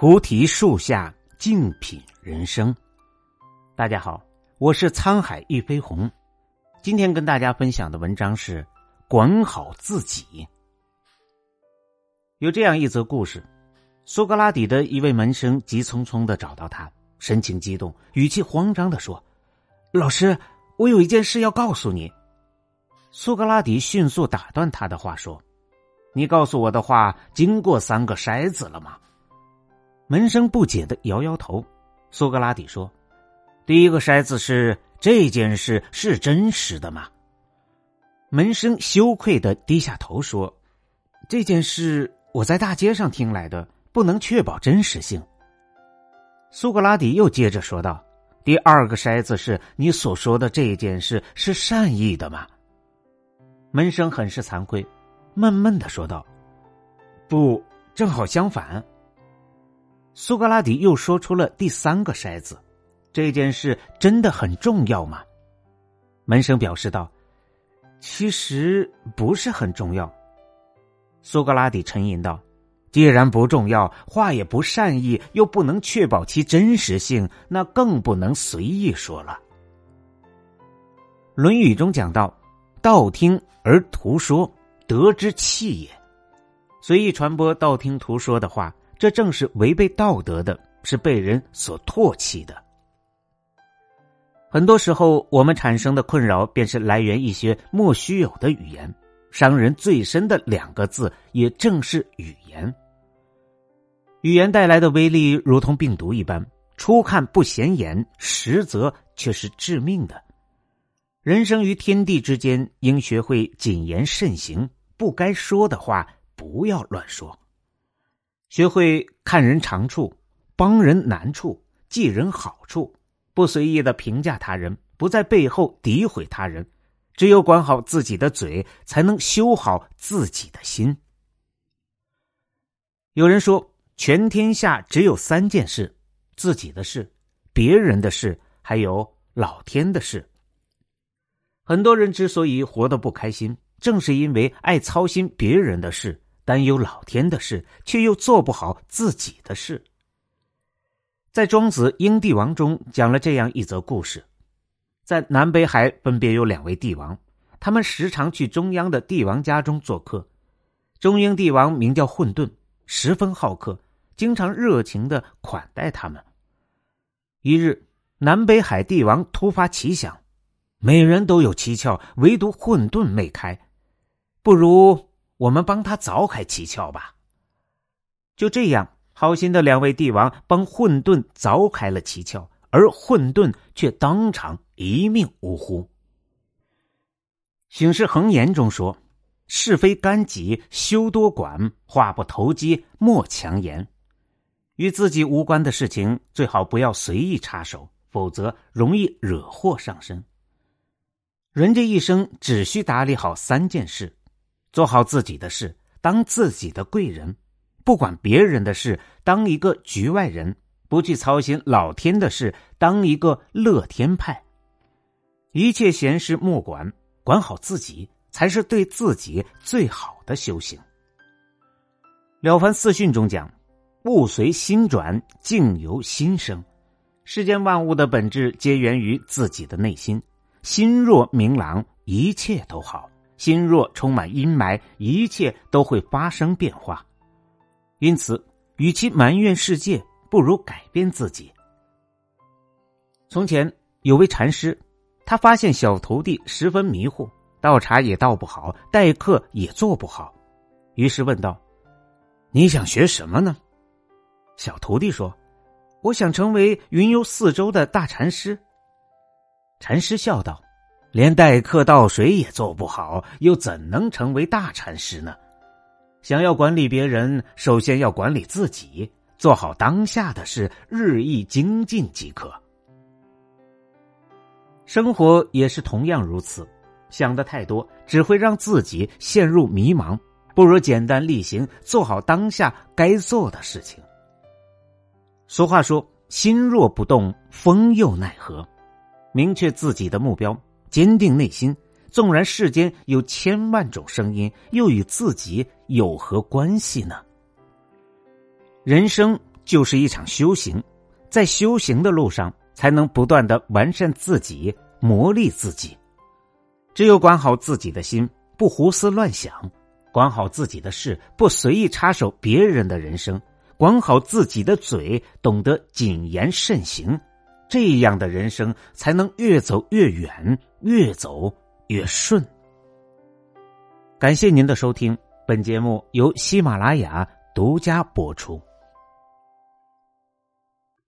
菩提树下静品人生。大家好，我是沧海一飞鸿。今天跟大家分享的文章是“管好自己”。有这样一则故事：苏格拉底的一位门生急匆匆的找到他，神情激动，语气慌张的说：“老师，我有一件事要告诉你。”苏格拉底迅速打断他的话说：“你告诉我的话经过三个筛子了吗？”门生不解的摇摇头，苏格拉底说：“第一个筛子是这件事是真实的吗？”门生羞愧的低下头说：“这件事我在大街上听来的，不能确保真实性。”苏格拉底又接着说道：“第二个筛子是你所说的这件事是善意的吗？”门生很是惭愧，闷闷的说道：“不，正好相反。”苏格拉底又说出了第三个筛子，这件事真的很重要吗？门生表示道：“其实不是很重要。”苏格拉底沉吟道：“既然不重要，话也不善意，又不能确保其真实性，那更不能随意说了。”《论语》中讲到：“道听而途说，得之器也。”随意传播道听途说的话。这正是违背道德的，是被人所唾弃的。很多时候，我们产生的困扰，便是来源一些莫须有的语言。伤人最深的两个字，也正是语言。语言带来的威力，如同病毒一般，初看不显眼，实则却是致命的。人生于天地之间，应学会谨言慎行，不该说的话，不要乱说。学会看人长处，帮人难处，记人好处，不随意的评价他人，不在背后诋毁他人。只有管好自己的嘴，才能修好自己的心。有人说，全天下只有三件事：自己的事、别人的事，还有老天的事。很多人之所以活得不开心，正是因为爱操心别人的事。担忧老天的事，却又做不好自己的事。在《庄子·英帝王》中讲了这样一则故事：在南北海分别有两位帝王，他们时常去中央的帝王家中做客。中英帝王名叫混沌，十分好客，经常热情的款待他们。一日，南北海帝王突发奇想，每人都有七窍，唯独混沌没开，不如。我们帮他凿开七窍吧。就这样，好心的两位帝王帮混沌凿开了七窍，而混沌却当场一命呜呼。《醒世恒言》中说：“是非干己，休多管；话不投机，莫强言。”与自己无关的事情，最好不要随意插手，否则容易惹祸上身。人这一生只需打理好三件事。做好自己的事，当自己的贵人，不管别人的事，当一个局外人，不去操心老天的事，当一个乐天派。一切闲事莫管，管好自己，才是对自己最好的修行。《了凡四训》中讲：“物随心转，境由心生。”世间万物的本质皆源于自己的内心，心若明朗，一切都好。心若充满阴霾，一切都会发生变化。因此，与其埋怨世界，不如改变自己。从前有位禅师，他发现小徒弟十分迷糊，倒茶也倒不好，待客也做不好，于是问道：“你想学什么呢？”小徒弟说：“我想成为云游四周的大禅师。”禅师笑道。连待客倒水也做不好，又怎能成为大禅师呢？想要管理别人，首先要管理自己，做好当下的事，日益精进即可。生活也是同样如此，想的太多只会让自己陷入迷茫，不如简单力行，做好当下该做的事情。俗话说：“心若不动，风又奈何？”明确自己的目标。坚定内心，纵然世间有千万种声音，又与自己有何关系呢？人生就是一场修行，在修行的路上，才能不断的完善自己，磨砺自己。只有管好自己的心，不胡思乱想；管好自己的事，不随意插手别人的人生；管好自己的嘴，懂得谨言慎行。这样的人生才能越走越远，越走越顺。感谢您的收听，本节目由喜马拉雅独家播出。